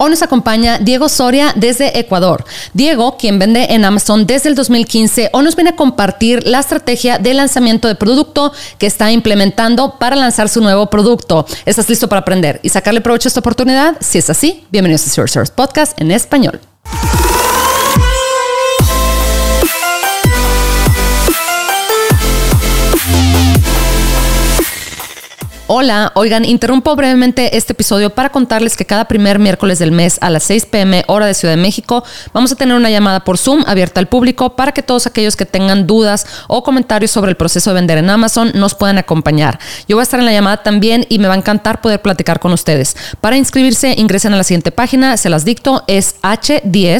Hoy nos acompaña Diego Soria desde Ecuador. Diego, quien vende en Amazon desde el 2015, hoy nos viene a compartir la estrategia de lanzamiento de producto que está implementando para lanzar su nuevo producto. ¿Estás listo para aprender y sacarle provecho a esta oportunidad? Si es así, bienvenidos a Source Podcast en español. Hola, oigan, interrumpo brevemente este episodio para contarles que cada primer miércoles del mes a las 6 pm hora de Ciudad de México vamos a tener una llamada por Zoom abierta al público para que todos aquellos que tengan dudas o comentarios sobre el proceso de vender en Amazon nos puedan acompañar. Yo voy a estar en la llamada también y me va a encantar poder platicar con ustedes. Para inscribirse ingresen a la siguiente página, se las dicto, es h10.me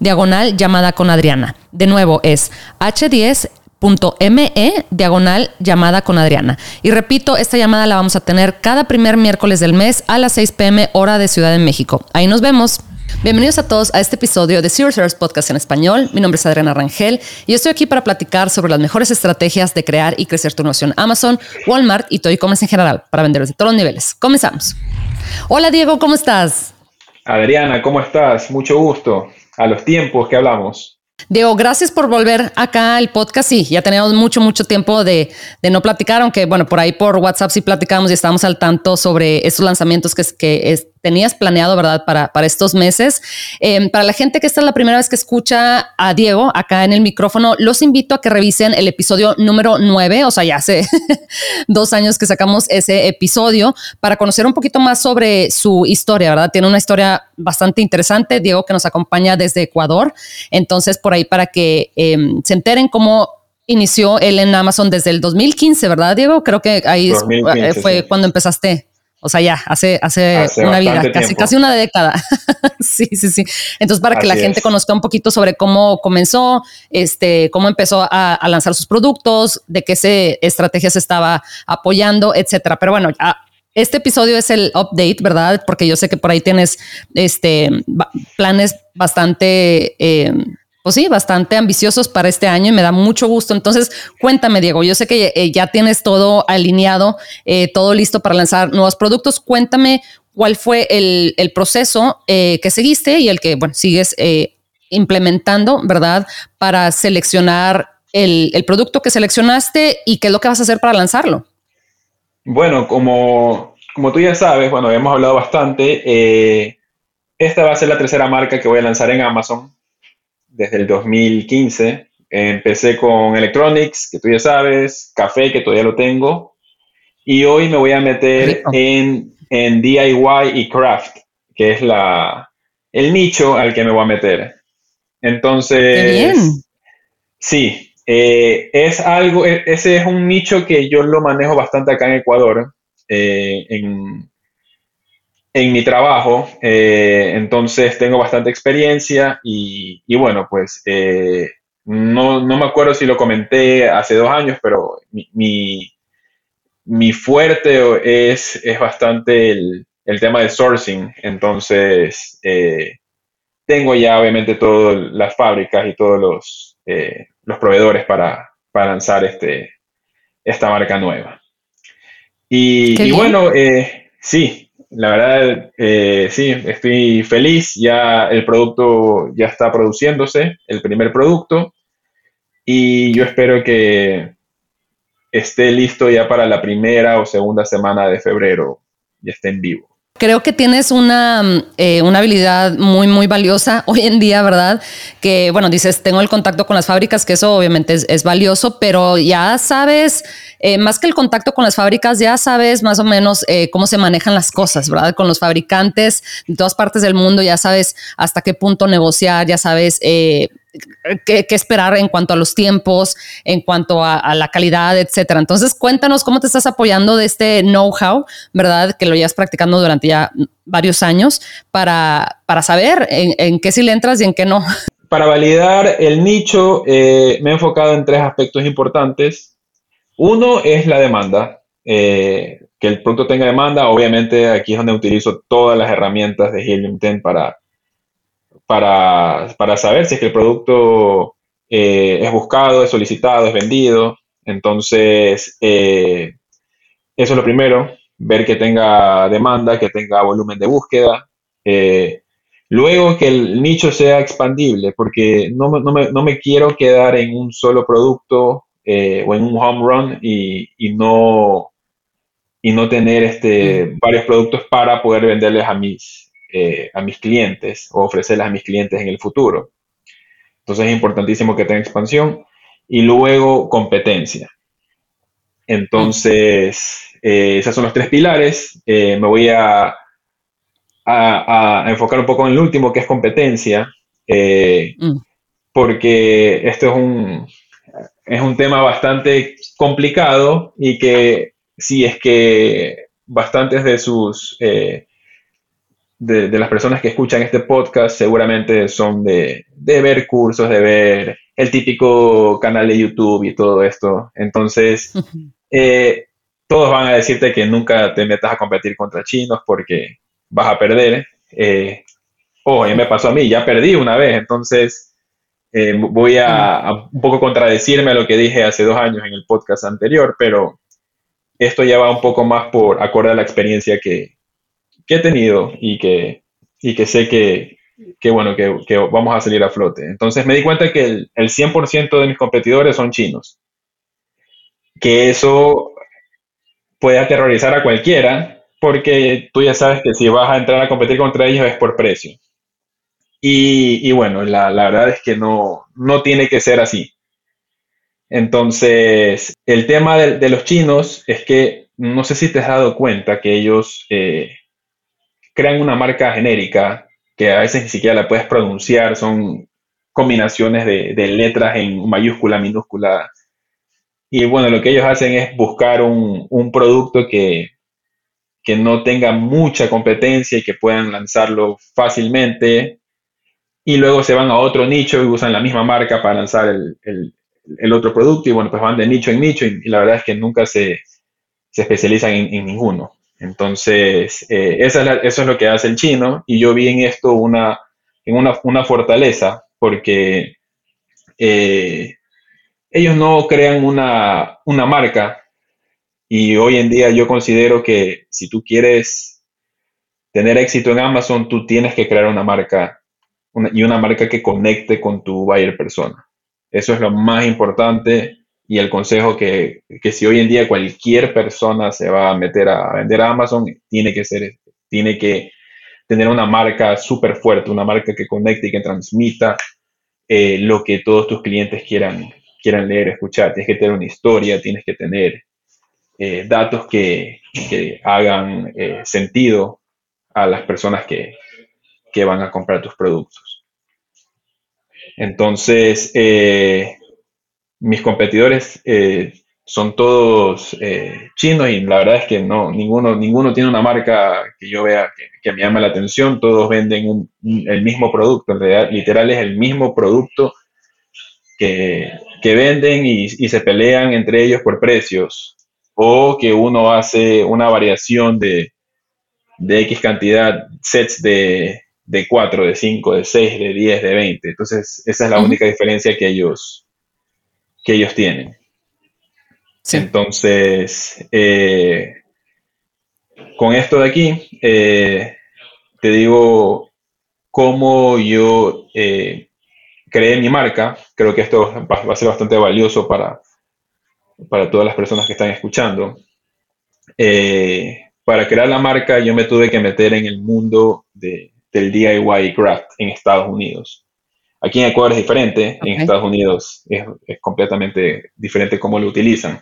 diagonal llamada con Adriana. De nuevo es h10 .me diagonal llamada con Adriana. Y repito, esta llamada la vamos a tener cada primer miércoles del mes a las 6 pm hora de Ciudad de México. Ahí nos vemos. Bienvenidos a todos a este episodio de Zero Podcast en español. Mi nombre es Adriana Rangel y estoy aquí para platicar sobre las mejores estrategias de crear y crecer tu negocio en Amazon, Walmart y todo e-commerce en general para vendedores de todos los niveles. Comenzamos. Hola Diego, ¿cómo estás? Adriana, ¿cómo estás? Mucho gusto. A los tiempos que hablamos. Diego, gracias por volver acá al podcast. Sí, ya teníamos mucho, mucho tiempo de, no platicar, aunque bueno, por ahí por WhatsApp sí platicamos y estamos al tanto sobre estos lanzamientos que, que es, tenías planeado, ¿verdad? Para, para estos meses. Em, para la gente que esta es la primera vez que escucha a Diego acá en el micrófono, los invito a que revisen el episodio número 9, o sea, ya hace dos años que sacamos ese episodio, para conocer un poquito más sobre su historia, ¿verdad? Tiene una historia bastante interesante, Diego que nos acompaña desde Ecuador, entonces por ahí para que em, se enteren cómo inició él en Amazon desde el 2015, ¿verdad, Diego? Creo que ahí eh, fue cuando empezaste. O sea, ya, hace, hace, una vida, casi, casi una década. sí, sí, sí. Entonces, para que la gente conozca un poquito sobre cómo comenzó, este, cómo empezó a, lanzar sus productos, de qué se, estrategias estaba apoyando, etcétera. Pero bueno, este episodio es el update, ¿verdad? Porque yo sé que por ahí tienes este, planes bastante eh, pues sí, bastante ambiciosos para este año y me da mucho gusto. Entonces, cuéntame, Diego, yo sé que eh, ya tienes todo alineado, eh, todo listo para lanzar nuevos productos. Cuéntame cuál fue el, proceso eh, que seguiste y el que, sigues implementando, ¿verdad? Para seleccionar el, producto que seleccionaste y qué es lo que vas a hacer para lanzarlo. Bueno, como, como tú ya sabes, bueno, hemos hablado bastante. esta va a ser la tercera marca que voy a lanzar en Amazon desde el 2015. Empecé con Electronics, que tú ya sabes, Café, que todavía lo tengo. Y hoy me voy a meter en, en, DIY y Craft, que es la, el nicho al que me voy a meter. Entonces, sí, eh, es algo, e, ese es un nicho que yo lo manejo bastante acá en Ecuador. Eh, en, en mi trabajo, eh, entonces tengo bastante experiencia y, bueno, pues eh, no, me acuerdo si lo comenté hace dos años, pero mi, mi, fuerte es, es bastante el, tema de sourcing, entonces eh, tengo ya obviamente todas las fábricas y todos los, los proveedores para, para, lanzar este, esta marca nueva. Y, y bueno, sí, la verdad, eh, sí, estoy feliz. Ya el producto ya está produciéndose, el primer producto. Y yo espero que esté listo ya para la primera o segunda semana de febrero y esté en vivo. Creo que tienes una, mm, eh, una, habilidad muy, muy valiosa hoy en día, ¿verdad? Que, bueno, dices, tengo el contacto con las fábricas, que eso obviamente es, valioso, pero ya sabes, eh, más que el contacto con las fábricas, ya sabes más o menos eh, cómo se manejan las cosas, ¿verdad? Con los fabricantes de todas partes del mundo, ya sabes hasta qué punto negociar, ya sabes qué, esperar en cuanto a los tiempos, en cuanto a, la calidad, etcétera. Entonces, cuéntanos cómo te estás apoyando de este know-how, ¿verdad? Que lo llevas practicando durante ya varios años para, para saber en, qué sí le entras y en qué no. Para validar el nicho, eh, me he enfocado en tres aspectos importantes. Uno es la demanda. Eh, que el producto tenga demanda, obviamente aquí es donde utilizo todas las herramientas de Helium 10 para para, saber si es que el producto eh, es buscado, es solicitado, es vendido. Entonces, eh, eso es lo primero. ver que tenga demanda, que tenga volumen de búsqueda. Eh, luego que el nicho sea expandible, porque no, no, me, quiero quedar en un solo producto o en un home run y, no, y no tener este, varios productos para poder venderles a mis, eh, a mis clientes o ofrecerles a mis clientes en el futuro. Entonces es importantísimo que tenga expansión y luego competencia. Entonces, eh, esos son los tres pilares. Eh, me voy a, a, enfocar un poco en el último, que es competencia, eh, mm. porque esto es un, es un tema bastante complicado y que si es que bastantes de sus... de, las personas que escuchan este podcast seguramente son de, de ver cursos, de ver el típico canal de YouTube y todo esto. Entonces, eh, todos van a decirte que nunca te metas a competir contra chinos porque vas a perder. Eh, oh, me pasó a mí, ya perdí una vez, entonces eh, voy a, un poco contradecirme a lo que dije hace dos años en el podcast anterior, pero esto ya va un poco más por acorde a la experiencia que, he tenido y que, y que sé que, bueno, que, vamos a salir a flote. Entonces me di cuenta que el, el 100% de mis competidores son chinos que eso puede aterrorizar a cualquiera, porque tú ya sabes que si vas a entrar a competir contra ellos es por precio. Y, bueno, la, verdad es que no, no tiene que ser así. Entonces, el tema de, los chinos es que no sé si te has dado cuenta que ellos eh, crean una marca genérica que a veces ni siquiera la puedes pronunciar, son combinaciones de, letras en mayúscula, minúscula, y bueno, lo que ellos hacen es buscar un, producto que, no tenga mucha competencia y que puedan lanzarlo fácilmente. Y luego se van a otro nicho y usan la misma marca para lanzar el, otro producto. Y bueno, pues van de nicho en nicho y, la verdad es que nunca se, especializan en, ninguno. Entonces, eh, eso es lo que hace el chino. Y yo vi en esto una, en una, fortaleza porque eh, ellos no crean una, marca y hoy en día yo considero que si tú quieres tener éxito en Amazon, tú tienes que crear una marca y una marca que conecte con tu buyer persona. Eso es lo más importante y el consejo que, que, si hoy en día cualquier persona se va a meter a vender a Amazon, tiene que ser, tiene que tener una marca súper fuerte, una marca que conecte y que transmita eh, lo que todos tus clientes quieran, quieran leer, escuchar. Tienes que tener una historia, tienes que tener eh, datos que, hagan eh, sentido a las personas que, van a comprar tus productos. Entonces, eh, mis competidores son todos chinos y la verdad es que no, ninguno, ninguno tiene una marca que yo vea que, me llame la atención, todos venden el mismo producto, en realidad literal es el mismo producto que, que venden y, se pelean entre ellos por precios, o que uno hace una variación de, de X cantidad, sets de, de 4, de 5, de 6, de 10, de 20. Entonces, esa es la única diferencia que ellos, que ellos tienen. Entonces, eh, con esto de aquí, eh, te digo cómo yo eh, creé mi marca. Creo que esto va, a ser bastante valioso para, para todas las personas que están escuchando. Para crear la marca yo me tuve que meter en el mundo de, del DIY craft en Estados Unidos. Aquí en Ecuador es diferente, en Estados Unidos es, completamente diferente cómo lo utilizan.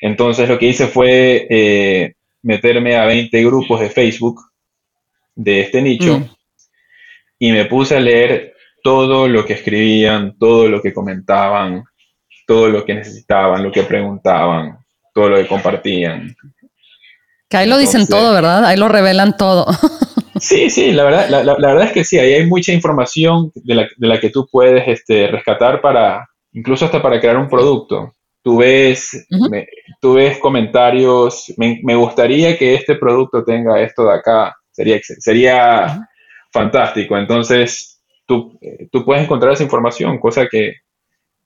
Entonces lo que hice fue eh, meterme a 20 grupos de Facebook de este nicho mm. y me puse a leer todo lo que escribían, todo lo que comentaban, todo lo que necesitaban, lo que preguntaban, todo lo que compartían. Que ahí lo dicen todo, ¿verdad? Ahí lo revelan todo. sí, sí, la verdad, la, verdad es que sí, ahí hay mucha información de la, que tú puedes este, rescatar para, incluso hasta para crear un producto. Tú ves, tú ves comentarios, me, gustaría que este producto tenga esto de acá, sería, sería fantástico. Entonces, tú, tú puedes encontrar esa información, cosa que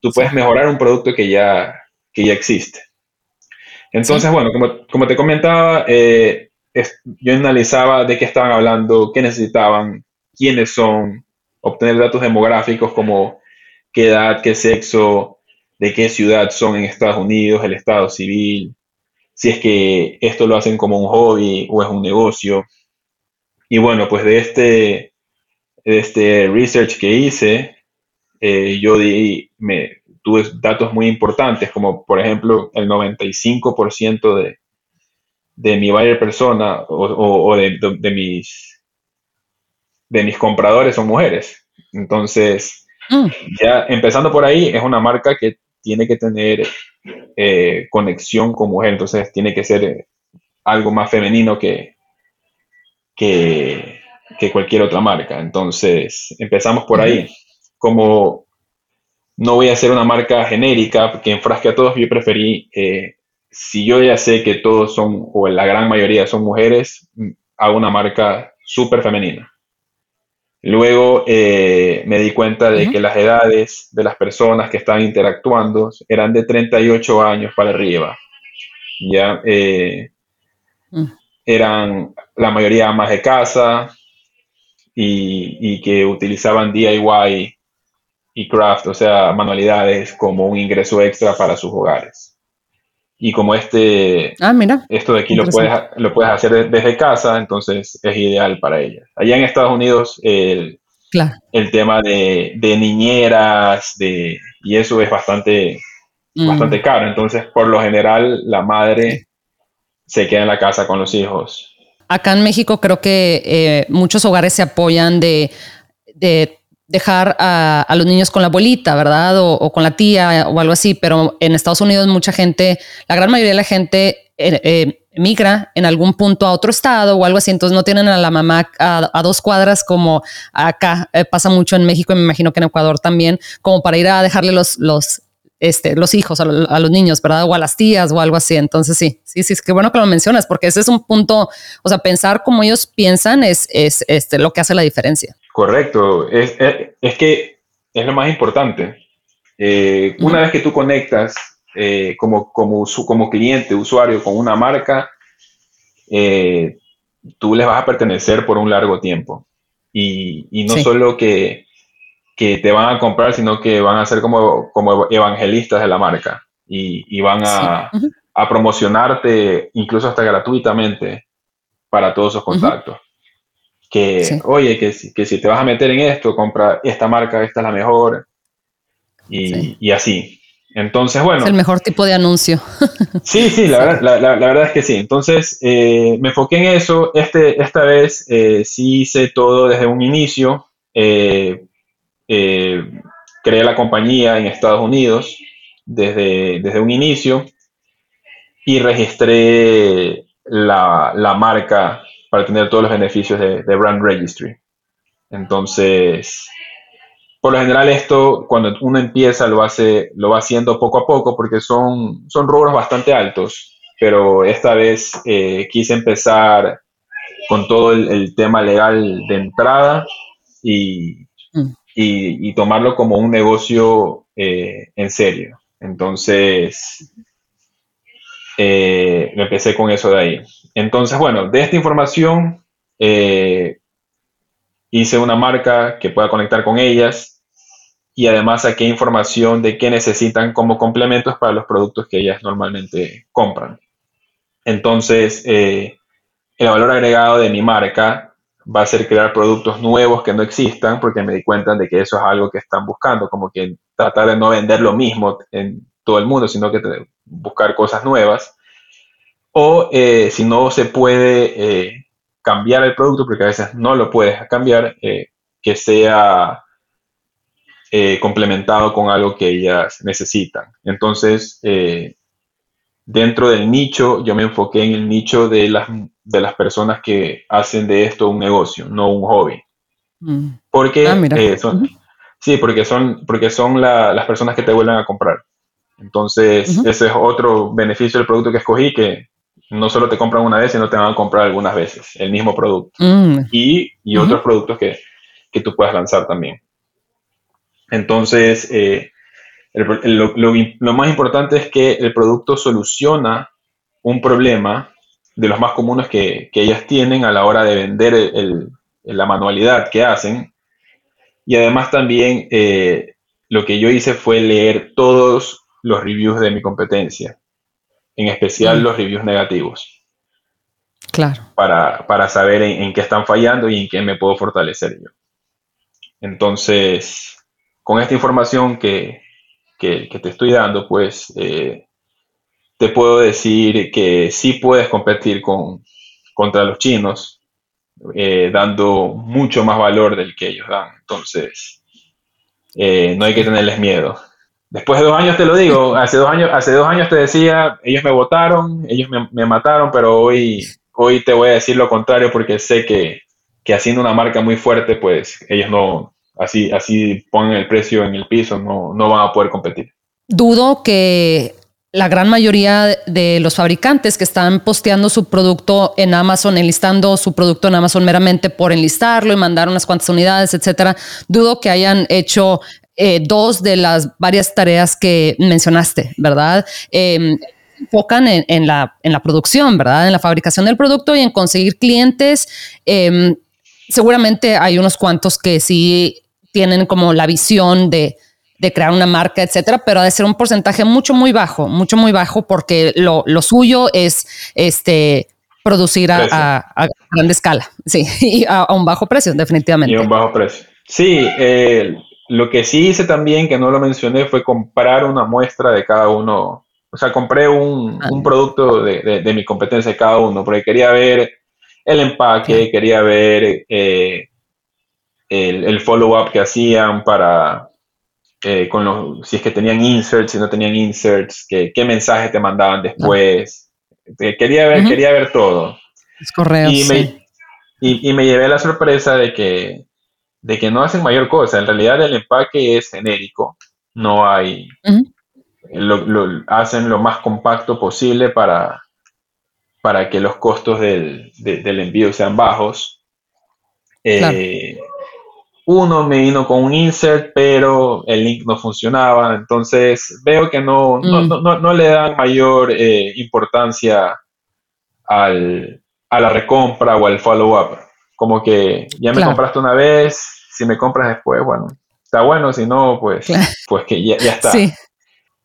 tú puedes mejorar un producto que ya, que ya existe. Entonces, bueno, como, como, te comentaba, eh, yo analizaba de qué estaban hablando, qué necesitaban, quiénes son, obtener datos demográficos como qué edad, qué sexo, de qué ciudad son en Estados Unidos, el estado civil, si es que esto lo hacen como un hobby o es un negocio. Y bueno, pues de este, de este research que hice, eh, yo di, me, tuve datos muy importantes, como por ejemplo el 95% de, de mi buyer persona o, de, de, mis, de mis compradores son mujeres. Entonces, mm. ya empezando por ahí, es una marca que tiene que tener eh, conexión con mujer, entonces tiene que ser algo más femenino que, que, que cualquier otra marca. Entonces, empezamos por ahí. Como no voy a hacer una marca genérica que enfrasque a todos, yo preferí, eh, si yo ya sé que todos son, o la gran mayoría son mujeres, hago una marca súper femenina. Luego eh, me di cuenta de que las edades de las personas que estaban interactuando eran de 38 años para arriba. Ya eh, mm. eran la mayoría más de casa y, y que utilizaban DIY y craft, o sea, manualidades como un ingreso extra para sus hogares. Y como este, ah, mira, esto de aquí lo puedes, lo puedes hacer desde casa, entonces es ideal para ellas. Allá en Estados Unidos, el, el tema de, niñeras de, y eso es bastante, mm. bastante caro. Entonces, por lo general, la madre se queda en la casa con los hijos. Acá en México creo que eh, muchos hogares se apoyan de, de dejar a, los niños con la abuelita, ¿verdad? O, con la tía o algo así, pero en Estados Unidos mucha gente, la gran mayoría de la gente eh, eh, migra en algún punto a otro estado o algo así, entonces no tienen a la mamá a, dos cuadras como acá eh, pasa mucho en México y me imagino que en Ecuador también, como para ir a dejarle los, los, este, los hijos a, los niños, ¿verdad? O a las tías o algo así. Entonces sí, sí, sí, es que bueno que lo mencionas porque ese es un punto, o sea, pensar como ellos piensan es, es este, lo que hace la diferencia. Correcto, es, que es lo más importante. Eh, una vez que tú conectas eh, como, como, como cliente, usuario con una marca, eh, tú les vas a pertenecer por un largo tiempo. Y, no solo que, te van a comprar, sino que van a ser como, como evangelistas de la marca. Y, van a, promocionarte incluso hasta gratuitamente para todos esos contactos que, oye, que, que, si te vas a meter en esto, compra esta marca, esta es la mejor, y, así. Entonces, bueno. Es el mejor tipo de anuncio. sí, sí, la, verdad, la, verdad es que sí. Entonces, eh, me enfoqué en eso. Este, esta vez eh, sí hice todo desde un inicio. Eh, creé la compañía en Estados Unidos desde, desde un inicio y registré la, la marca para tener todos los beneficios de, Brand Registry. Entonces, por lo general esto, cuando uno empieza, lo, hace, lo va haciendo poco a poco porque son, son rubros bastante altos, pero esta vez eh, quise empezar con todo el, tema legal de entrada y, mm. y, tomarlo como un negocio eh, en serio. Entonces, eh, empecé con eso de ahí. Entonces, bueno, de esta información eh, hice una marca que pueda conectar con ellas y además saqué información de qué necesitan como complementos para los productos que ellas normalmente compran. Entonces, eh, el valor agregado de mi marca va a ser crear productos nuevos que no existan, porque me di cuenta de que eso es algo que están buscando, como que tratar de no vender lo mismo en todo el mundo, sino que buscar cosas nuevas o eh, si no se puede eh, cambiar el producto, porque a veces no lo puedes cambiar, eh, que sea complementado con algo que ellas necesitan. Entonces, dentro del nicho, yo me enfoqué en el nicho de las, de las personas que hacen de esto un negocio, no un hobby. Mm. Porque ah, son, sí, porque son, porque son las personas que te vuelven a comprar. Entonces, ese es otro beneficio del producto que escogí, que no solo te compran una vez, sino te van a comprar algunas veces el mismo producto. Mm. Y, otros productos que, tú puedas lanzar también. Entonces, eh, lo, más importante es que el producto soluciona un problema de los más comunes que, ellas tienen a la hora de vender la manualidad que hacen. Y además también eh, lo que yo hice fue leer todos los reviews de mi competencia, en especial mm. los reviews negativos. Claro. Para, saber en, qué están fallando y en qué me puedo fortalecer yo. Entonces, con esta información que, te estoy dando, pues eh, te puedo decir que sí puedes competir con, contra los chinos, eh, dando mucho más valor del que ellos dan. Entonces, eh, no hay que tenerles miedo. Después de dos años te lo digo, hace dos años, hace dos años te decía, ellos me votaron, ellos me, mataron, pero hoy, hoy te voy a decir lo contrario porque sé que, que haciendo una marca muy fuerte, pues ellos no, así, así ponen el precio en el piso, no, no van a poder competir. Dudo que la gran mayoría de los fabricantes que están posteando su producto en Amazon, enlistando su producto en Amazon meramente por enlistarlo y mandar unas cuantas unidades, etcétera, dudo que hayan hecho eh, dos de las varias tareas que mencionaste, ¿verdad? Eh, enfocan en, la, en la producción, ¿verdad? En la fabricación del producto y en conseguir clientes. Em, seguramente hay unos cuantos que sí tienen como la visión de de crear una marca, etcétera, pero ha de ser un porcentaje mucho, muy bajo, mucho, muy bajo, porque lo, suyo es este producir a, grande escala, sí, y a, un bajo precio, definitivamente. Y a un bajo precio. Sí, eh, lo que sí hice también, que no lo mencioné, fue comprar una muestra de cada uno. O sea, compré un, ah. producto de, mi competencia de cada uno, porque quería ver el empaque, quería ver eh, el, el follow-up que hacían para, eh, con los, si es que tenían inserts, si no tenían inserts, qué, qué mensajes te mandaban después. Eh, quería, ver, quería ver todo. Es correo. Y, me, y, me llevé la sorpresa de que, de que no hacen mayor cosa. En realidad el empaque es genérico. No hay... lo, hacen lo más compacto posible para, para que los costos del, del envío sean bajos. Eh, uno me vino con un insert, pero el link no funcionaba. Entonces veo que no, no, mm. no, le dan mayor eh, importancia al, a la recompra o al follow-up. Como que ya me compraste una vez, si me compras después, bueno, está bueno, si no, pues, pues que ya, está.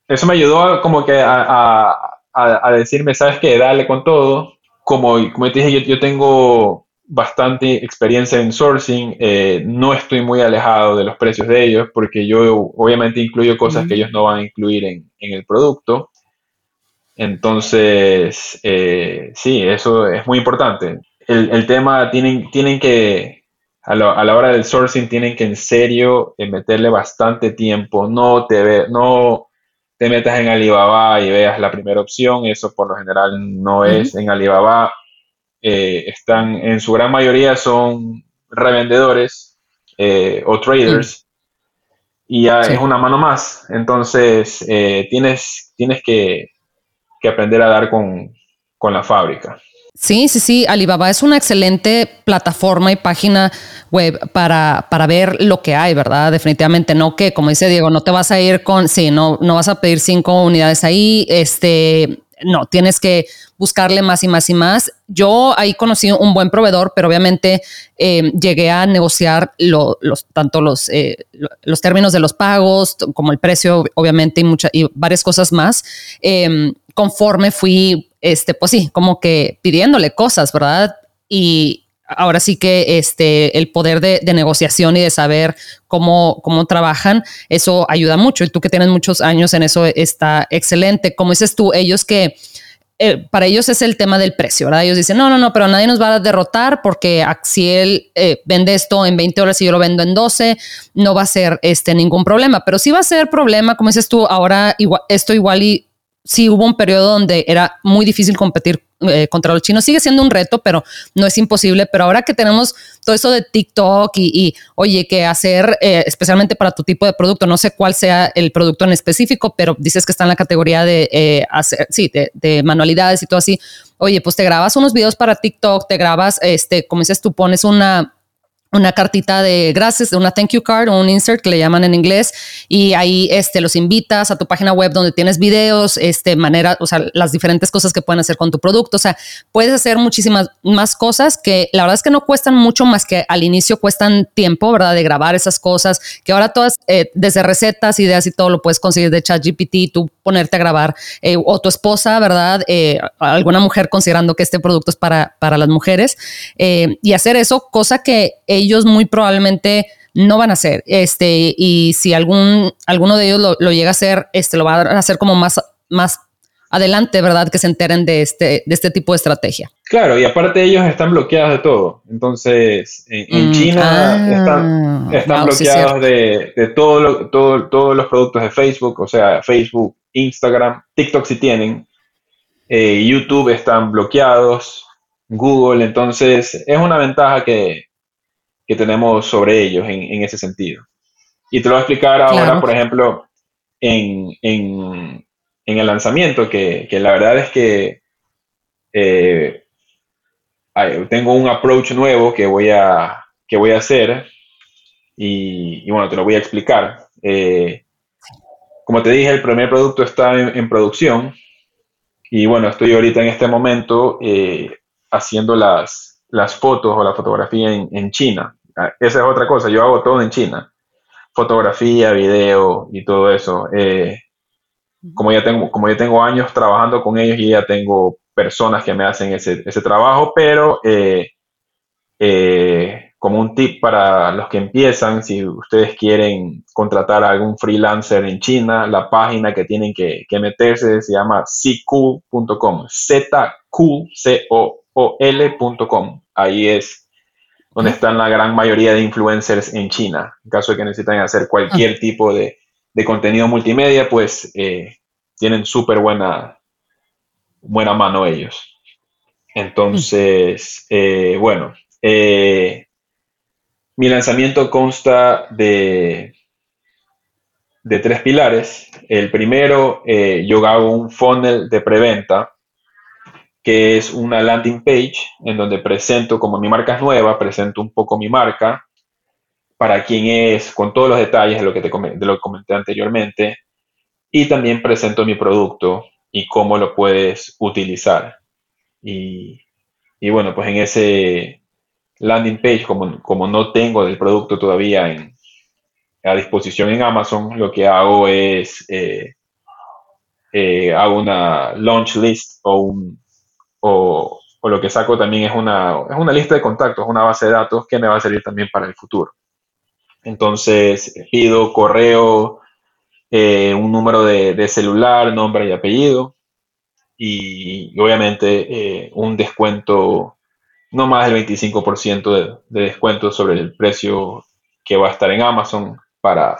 Eso me ayudó como que a, a, decirme, sabes qué, dale con todo. Como, como te dije, yo, yo tengo bastante experiencia en sourcing, eh, no estoy muy alejado de los precios de ellos porque yo obviamente incluyo cosas que ellos no van a incluir en, el producto. Entonces, eh, sí, eso es muy importante. El, tema, tienen, tienen que, a, la hora del sourcing, tienen que en serio eh, meterle bastante tiempo. No te, ve, no te metas en Alibaba y veas la primera opción, eso por lo general no es en Alibaba eh, están en su gran mayoría son revendedores eh, o traders y ya es una mano más. Entonces eh, tienes, tienes que, aprender a dar con, la fábrica. Sí, sí, sí. Alibaba es una excelente plataforma y página web para, para, ver lo que hay, ¿verdad? Definitivamente no que, como dice Diego, no te vas a ir con, sí, no, no vas a pedir cinco unidades ahí. Este, no, tienes que buscarle más y más y más. Yo ahí conocí un buen proveedor, pero obviamente eh, llegué a negociar los, tanto los, eh, los términos de los pagos como el precio, obviamente, y, mucha, y varias cosas más. Em, conforme fui, este, pues sí, como que pidiéndole cosas, ¿verdad? Y, ahora sí que este, el poder de, negociación y de saber cómo, cómo trabajan, eso ayuda mucho. Y tú que tienes muchos años en eso está excelente. Como dices tú, ellos que... Eh, para ellos es el tema del precio, ¿verdad? Ellos dicen, no, no, no, pero nadie nos va a derrotar porque si él eh, vende esto en 20 horas y yo lo vendo en 12, no va a ser este, ningún problema. Pero sí va a ser problema, como dices tú, ahora esto igual y sí hubo un periodo donde era muy difícil competir eh, contra los chinos. Sigue siendo un reto, pero no es imposible. Pero ahora que tenemos todo eso de TikTok y, oye, que hacer eh, especialmente para tu tipo de producto, no sé cuál sea el producto en específico, pero dices que está en la categoría de eh, hacer, sí, de, manualidades y todo así. Oye, pues te grabas unos videos para TikTok, te grabas, este, como dices tú, pones una una cartita de gracias, una thank you card o un insert que le llaman en inglés y ahí este, los invitas a tu página web donde tienes videos, este, manera, o sea, las diferentes cosas que pueden hacer con tu producto. O sea, puedes hacer muchísimas más cosas que la verdad es que no cuestan mucho más que al inicio cuestan tiempo, ¿verdad? De grabar esas cosas que ahora todas, eh, desde recetas, ideas y todo lo puedes conseguir de ChatGPT, tú ponerte a grabar eh, o tu esposa, ¿verdad? Eh, alguna mujer considerando que este producto es para, para las mujeres y hacer eso, cosa que ellos muy probablemente no van a hacer. Este, y si algún, alguno de ellos lo, llega a hacer, este, lo va a hacer como más, más adelante, ¿verdad? Que se enteren de este, de este tipo de estrategia. Claro, y aparte ellos están bloqueados de todo. Entonces, en, mm, China ah, están, bloqueados de, de todo todo, todos los productos de Facebook, o sea, Facebook, Instagram, TikTok si tienen, eh, YouTube están bloqueados, Google, entonces es una ventaja que, que tenemos sobre ellos en, ese sentido. Y te lo voy a explicar ahora, por ejemplo, en, el lanzamiento, que, la verdad es que eh, tengo un approach nuevo que voy a, que voy a hacer y, bueno, te lo voy a explicar. Eh, como te dije, el primer producto está en, producción y bueno, estoy ahorita en este momento eh, haciendo las, las fotos o la fotografía en, China. Ah, esa es otra cosa, yo hago todo en China. Fotografía, video y todo eso. Eh, como, ya tengo, como ya tengo años trabajando con ellos y ya tengo personas que me hacen ese, trabajo, pero eh, eh, como un tip para los que empiezan, si ustedes quieren contratar a algún freelancer en China, la página que tienen que, que meterse se llama zcool.com, Z-Q, C-O l.com. Ahí es donde están la gran mayoría de influencers en China. En caso de que necesiten hacer cualquier ah. tipo de, contenido multimedia, pues eh, tienen súper buena, buena mano ellos. Entonces, eh, bueno, eh, mi lanzamiento consta de, de tres pilares. El primero, yo hago un funnel de preventa que es una landing page en donde presento, como mi marca es nueva, presento un poco mi marca, para quién es, con todos los detalles de lo que te de lo que comenté anteriormente, y también presento mi producto y cómo lo puedes utilizar. Y, bueno, pues en ese landing page, como, no tengo del producto todavía a disposición en Amazon, lo que hago es eh, eh, hago una launch list o lo que saco también es una lista de contactos, una base de datos que me va a servir también para el futuro. Entonces pido correo, eh, un número de, celular, nombre y apellido. Y, obviamente eh, un descuento, no más del 25% de, de, descuento sobre el precio que va a estar en Amazon para,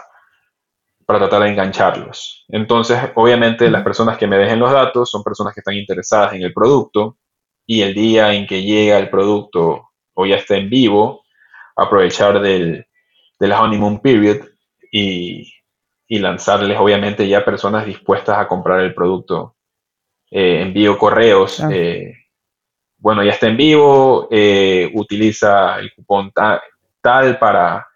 para tratar de engancharlos. Entonces, obviamente, las personas que me dejen los datos son personas que están interesadas en el producto. Y el día en que llega el producto o ya está en vivo, aprovechar del, del honeymoon period y, lanzarles, obviamente, ya personas dispuestas a comprar el producto. Eh, envío correos. Eh, bueno, ya está en vivo, eh, utiliza el cupón tal para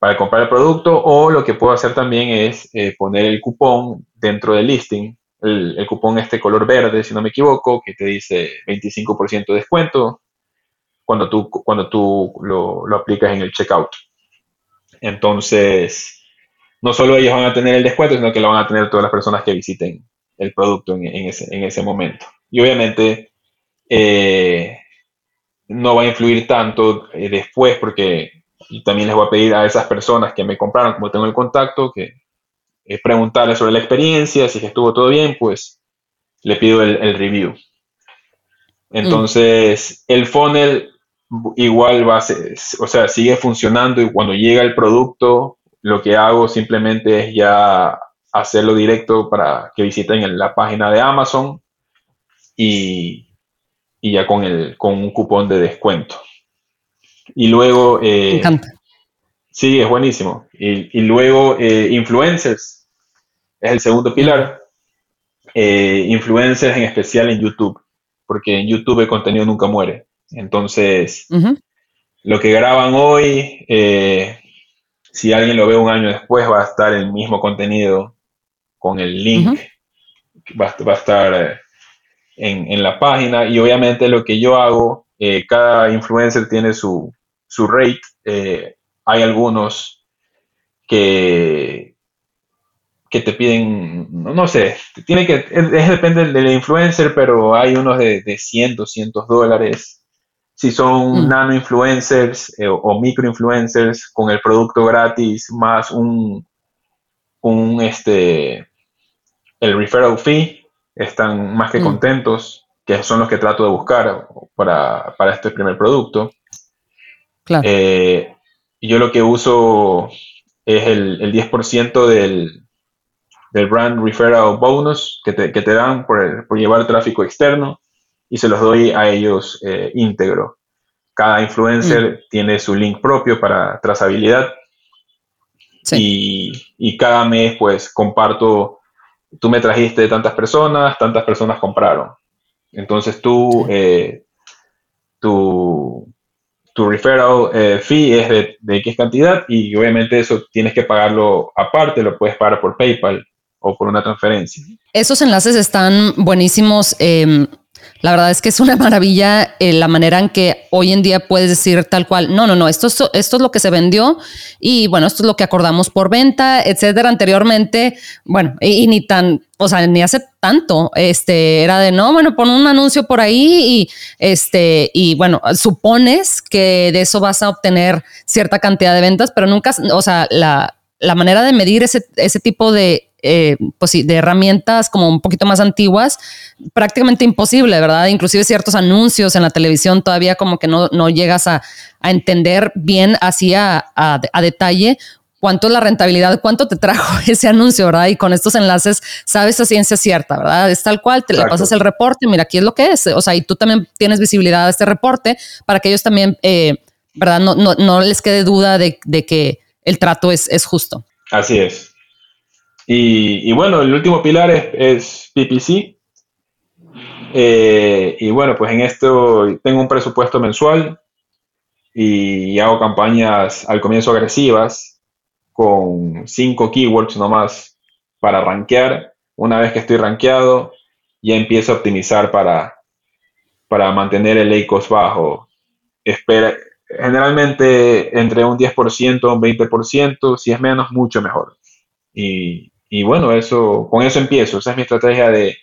para comprar el producto o lo que puedo hacer también es poner el cupón dentro del listing, el, cupón este color verde, si no me equivoco, que te dice 25% de descuento cuando tú, cuando tú lo, aplicas en el checkout. Entonces, no solo ellos van a tener el descuento, sino que lo van a tener todas las personas que visiten el producto en, ese, momento. Y obviamente eh, no va a influir tanto eh, después porque también les voy a pedir a esas personas que me compraron, como tengo el contacto, que eh, preguntarles sobre la experiencia, si estuvo todo bien, pues le pido el, review. Entonces, el funnel igual va a ser, o sea, sigue funcionando y cuando llega el producto, lo que hago simplemente es ya hacerlo directo para que visiten la página de Amazon y, y ya con, el, con un cupón de descuento. Y luego... Eh, Me encanta. Sí, es buenísimo. Y, luego eh, influencers es el segundo pilar. Eh, influencers en especial en YouTube, porque en YouTube el contenido nunca muere. Entonces, lo que graban hoy, eh, si alguien lo ve un año después, va a estar el mismo contenido con el link, va, a estar eh, en, la página. Y obviamente lo que yo hago, eh, cada influencer tiene su, su rate, hay algunos que, que te piden, no, sé, tiene que, es, depende del influencer, pero hay unos de, de 100, 200 dólares. Si son mm. nano influencers eh, o micro influencers con el producto gratis más un, un este, el referral fee, están más que mm. contentos, que son los que trato de buscar para, para este primer producto. Claro. Eh, yo lo que uso es el, el 10% del, del brand referral bonus que te, que te dan por, por, llevar tráfico externo y se los doy a ellos eh, íntegro. Cada influencer mm. tiene su link propio para trazabilidad y, y, cada mes pues comparto, tú me trajiste tantas personas, tantas personas compraron. Entonces tú, eh, tu, tu referral eh, fee es de, de X cantidad y obviamente eso tienes que pagarlo aparte, lo puedes pagar por PayPal o por una transferencia. Esos enlaces están buenísimos. Em, la verdad es que es una maravilla eh, la manera en que hoy en día puedes decir tal cual, no, no, no, esto es, esto es lo que se vendió y bueno, esto es lo que acordamos por venta, etcétera. Anteriormente, bueno, y, ni tan, o sea, ni hace tanto, este, era de, no, bueno, pon un anuncio por ahí y este, y bueno, supones que de eso vas a obtener cierta cantidad de ventas, pero nunca, o sea, la, la manera de medir ese, ese tipo de eh, pues sí, de herramientas como un poquito más antiguas, prácticamente imposible, ¿verdad? Inclusive ciertos anuncios en la televisión todavía como que no, no llegas a, entender bien así a, detalle cuánto es la rentabilidad, cuánto te trajo ese anuncio, ¿verdad? Y con estos enlaces sabes a ciencia cierta, ¿verdad? Es tal cual, te le pasas el reporte, mira, aquí es lo que es. O sea, y tú también tienes visibilidad a este reporte para que ellos también, eh, ¿verdad? No, no, no, les quede duda de, de que el trato es, es justo. Así es. Y, bueno, el último pilar es, PPC. Eh, y bueno, pues en esto tengo un presupuesto mensual y hago campañas al comienzo agresivas con cinco keywords nomás para rankear. Una vez que estoy rankeado, ya empiezo a optimizar para, para mantener el ACOS bajo. Generalmente entre un 10%, un 20%, si es menos, mucho mejor. Y, y bueno, eso, con eso empiezo. Esa es mi estrategia de,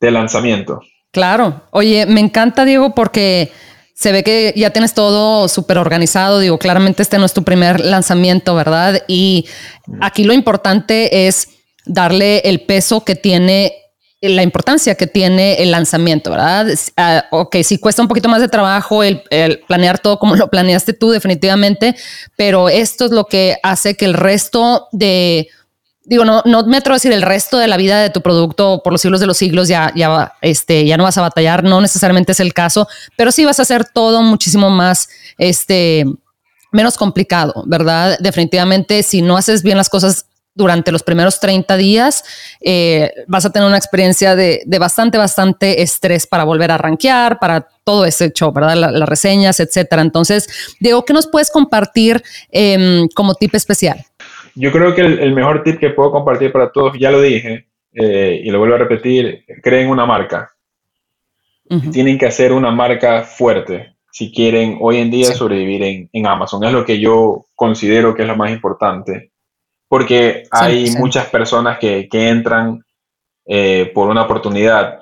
lanzamiento. Claro. Oye, me encanta, Diego, porque se ve que ya tienes todo súper organizado. Digo, claramente este no es tu primer lanzamiento, ¿verdad? Y aquí lo importante es darle el peso que tiene la importancia que tiene el lanzamiento, ¿verdad? Uh, ok, sí cuesta un poquito más de trabajo el, planear todo como lo planeaste tú definitivamente, pero esto es lo que hace que el resto de digo, no, no me atrevo a decir el resto de la vida de tu producto por los siglos de los siglos ya, ya, este, ya no vas a batallar, no necesariamente es el caso, pero sí vas a hacer todo muchísimo más, este, menos complicado, ¿verdad? Definitivamente, si no haces bien las cosas durante los primeros 30 días, eh, vas a tener una experiencia de, bastante, bastante estrés para volver a rankear, para todo ese show, ¿verdad? las reseñas, etcétera. Entonces, Diego, ¿qué nos puedes compartir em, como tip especial? Yo creo que el, mejor tip que puedo compartir para todos, ya lo dije eh, y lo vuelvo a repetir, creen una marca. Tienen que hacer una marca fuerte si quieren hoy en día sobrevivir en, Amazon. Es lo que yo considero que es lo más importante. Porque hay muchas personas que, entran eh, por una oportunidad,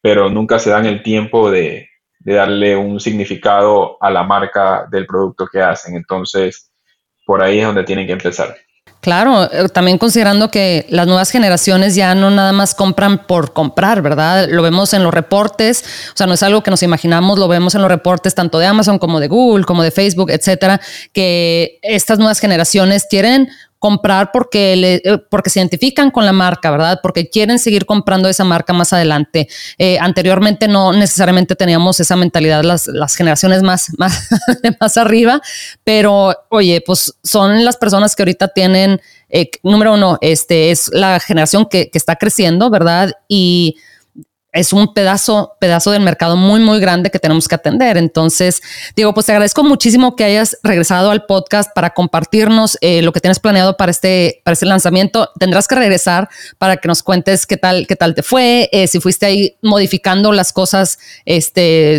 pero nunca se dan el tiempo de, de darle un significado a la marca del producto que hacen. Entonces, por ahí es donde tienen que empezar. Claro, eh, también considerando que las nuevas generaciones ya no nada más compran por comprar, ¿verdad? Lo vemos en los reportes, o sea, no es algo que nos imaginamos, lo vemos en los reportes tanto de Amazon como de Google, como de Facebook, etcétera, que estas nuevas generaciones quieren comprar porque, eh, porque se identifican con la marca, ¿verdad? Porque quieren seguir comprando esa marca más adelante. Eh, anteriormente no necesariamente teníamos esa mentalidad las, las generaciones más, más, más arriba, pero oye, pues son las personas que ahorita tienen, eh, número uno, este es la generación que, que está creciendo, ¿verdad? Y es un pedazo, pedazo del mercado muy, muy grande que tenemos que atender. Entonces, Diego, pues te agradezco muchísimo que hayas regresado al podcast para compartirnos eh, lo que tienes planeado para este, para este lanzamiento. Tendrás que regresar para que nos cuentes qué tal, qué tal te fue, eh, si fuiste ahí modificando las cosas este,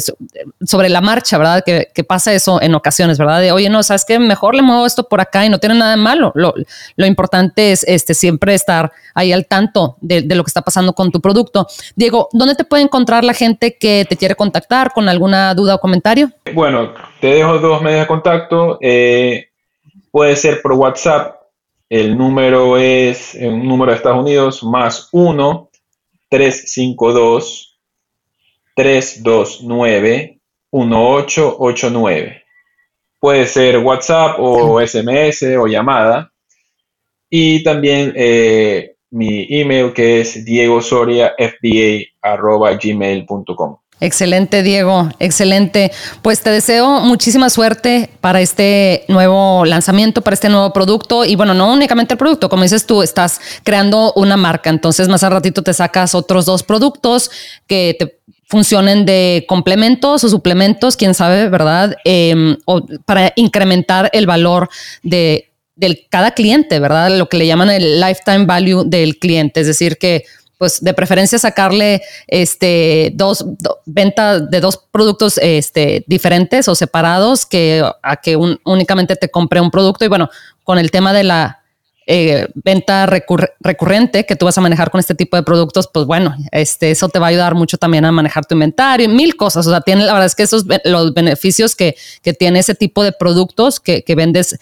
sobre la marcha, ¿verdad? Que, pasa eso en ocasiones, ¿verdad? De, oye, no, ¿sabes qué? Mejor le muevo esto por acá y no tiene nada de malo. Lo, importante es este, siempre estar ahí al tanto de, de lo que está pasando con tu producto. Diego, ¿dónde te puede encontrar la gente que te quiere contactar con alguna duda o comentario? Bueno, te dejo dos medios de contacto. Eh, puede ser por WhatsApp. El número es un número de Estados Unidos más 1 352 329 1889. Puede ser WhatsApp o SMS o llamada. Y también eh, mi email que es diegosoriafba.gmail.com. Excelente, Diego. Excelente. Pues te deseo muchísima suerte para este nuevo lanzamiento, para este nuevo producto. Y bueno, no únicamente el producto, como dices tú, estás creando una marca. Entonces, más al ratito te sacas otros dos productos que te funcionen de complementos o suplementos, quién sabe, ¿verdad? Em, o para incrementar el valor de del cada cliente, ¿verdad? Lo que le llaman el lifetime value del cliente, es decir, que pues de preferencia sacarle este dos ventas de dos productos este, diferentes o separados que a que únicamente te compre un producto. Y bueno con el tema de la eh, venta recurrente que tú vas a manejar con este tipo de productos pues bueno este eso te va a ayudar mucho también a manejar tu inventario mil cosas. O sea tiene la verdad es que esos los beneficios que, que tiene ese tipo de productos que, que vendes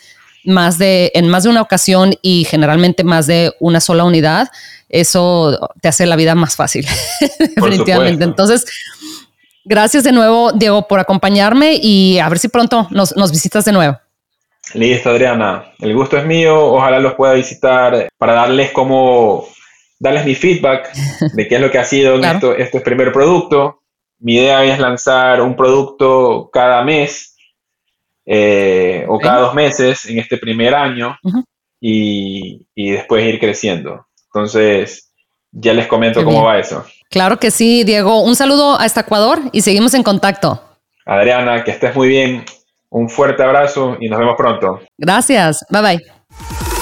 más de, en más de una ocasión y generalmente más de una sola unidad, eso te hace la vida más fácil, definitivamente. Entonces, gracias de nuevo, Diego, por acompañarme y a ver si pronto nos, nos visitas de nuevo. Listo, Adriana. El gusto es mío. Ojalá los pueda visitar para darles como, darles mi feedback de qué es lo que ha sido esto, este primer producto. Mi idea es lanzar un producto cada mes eh, o cada dos meses en este primer año y, después ir creciendo. Entonces, ya les comento cómo va eso. Claro que sí, Diego. Un saludo hasta Ecuador y seguimos en contacto. Adriana, que estés muy bien. Un fuerte abrazo y nos vemos pronto. Gracias. Bye bye.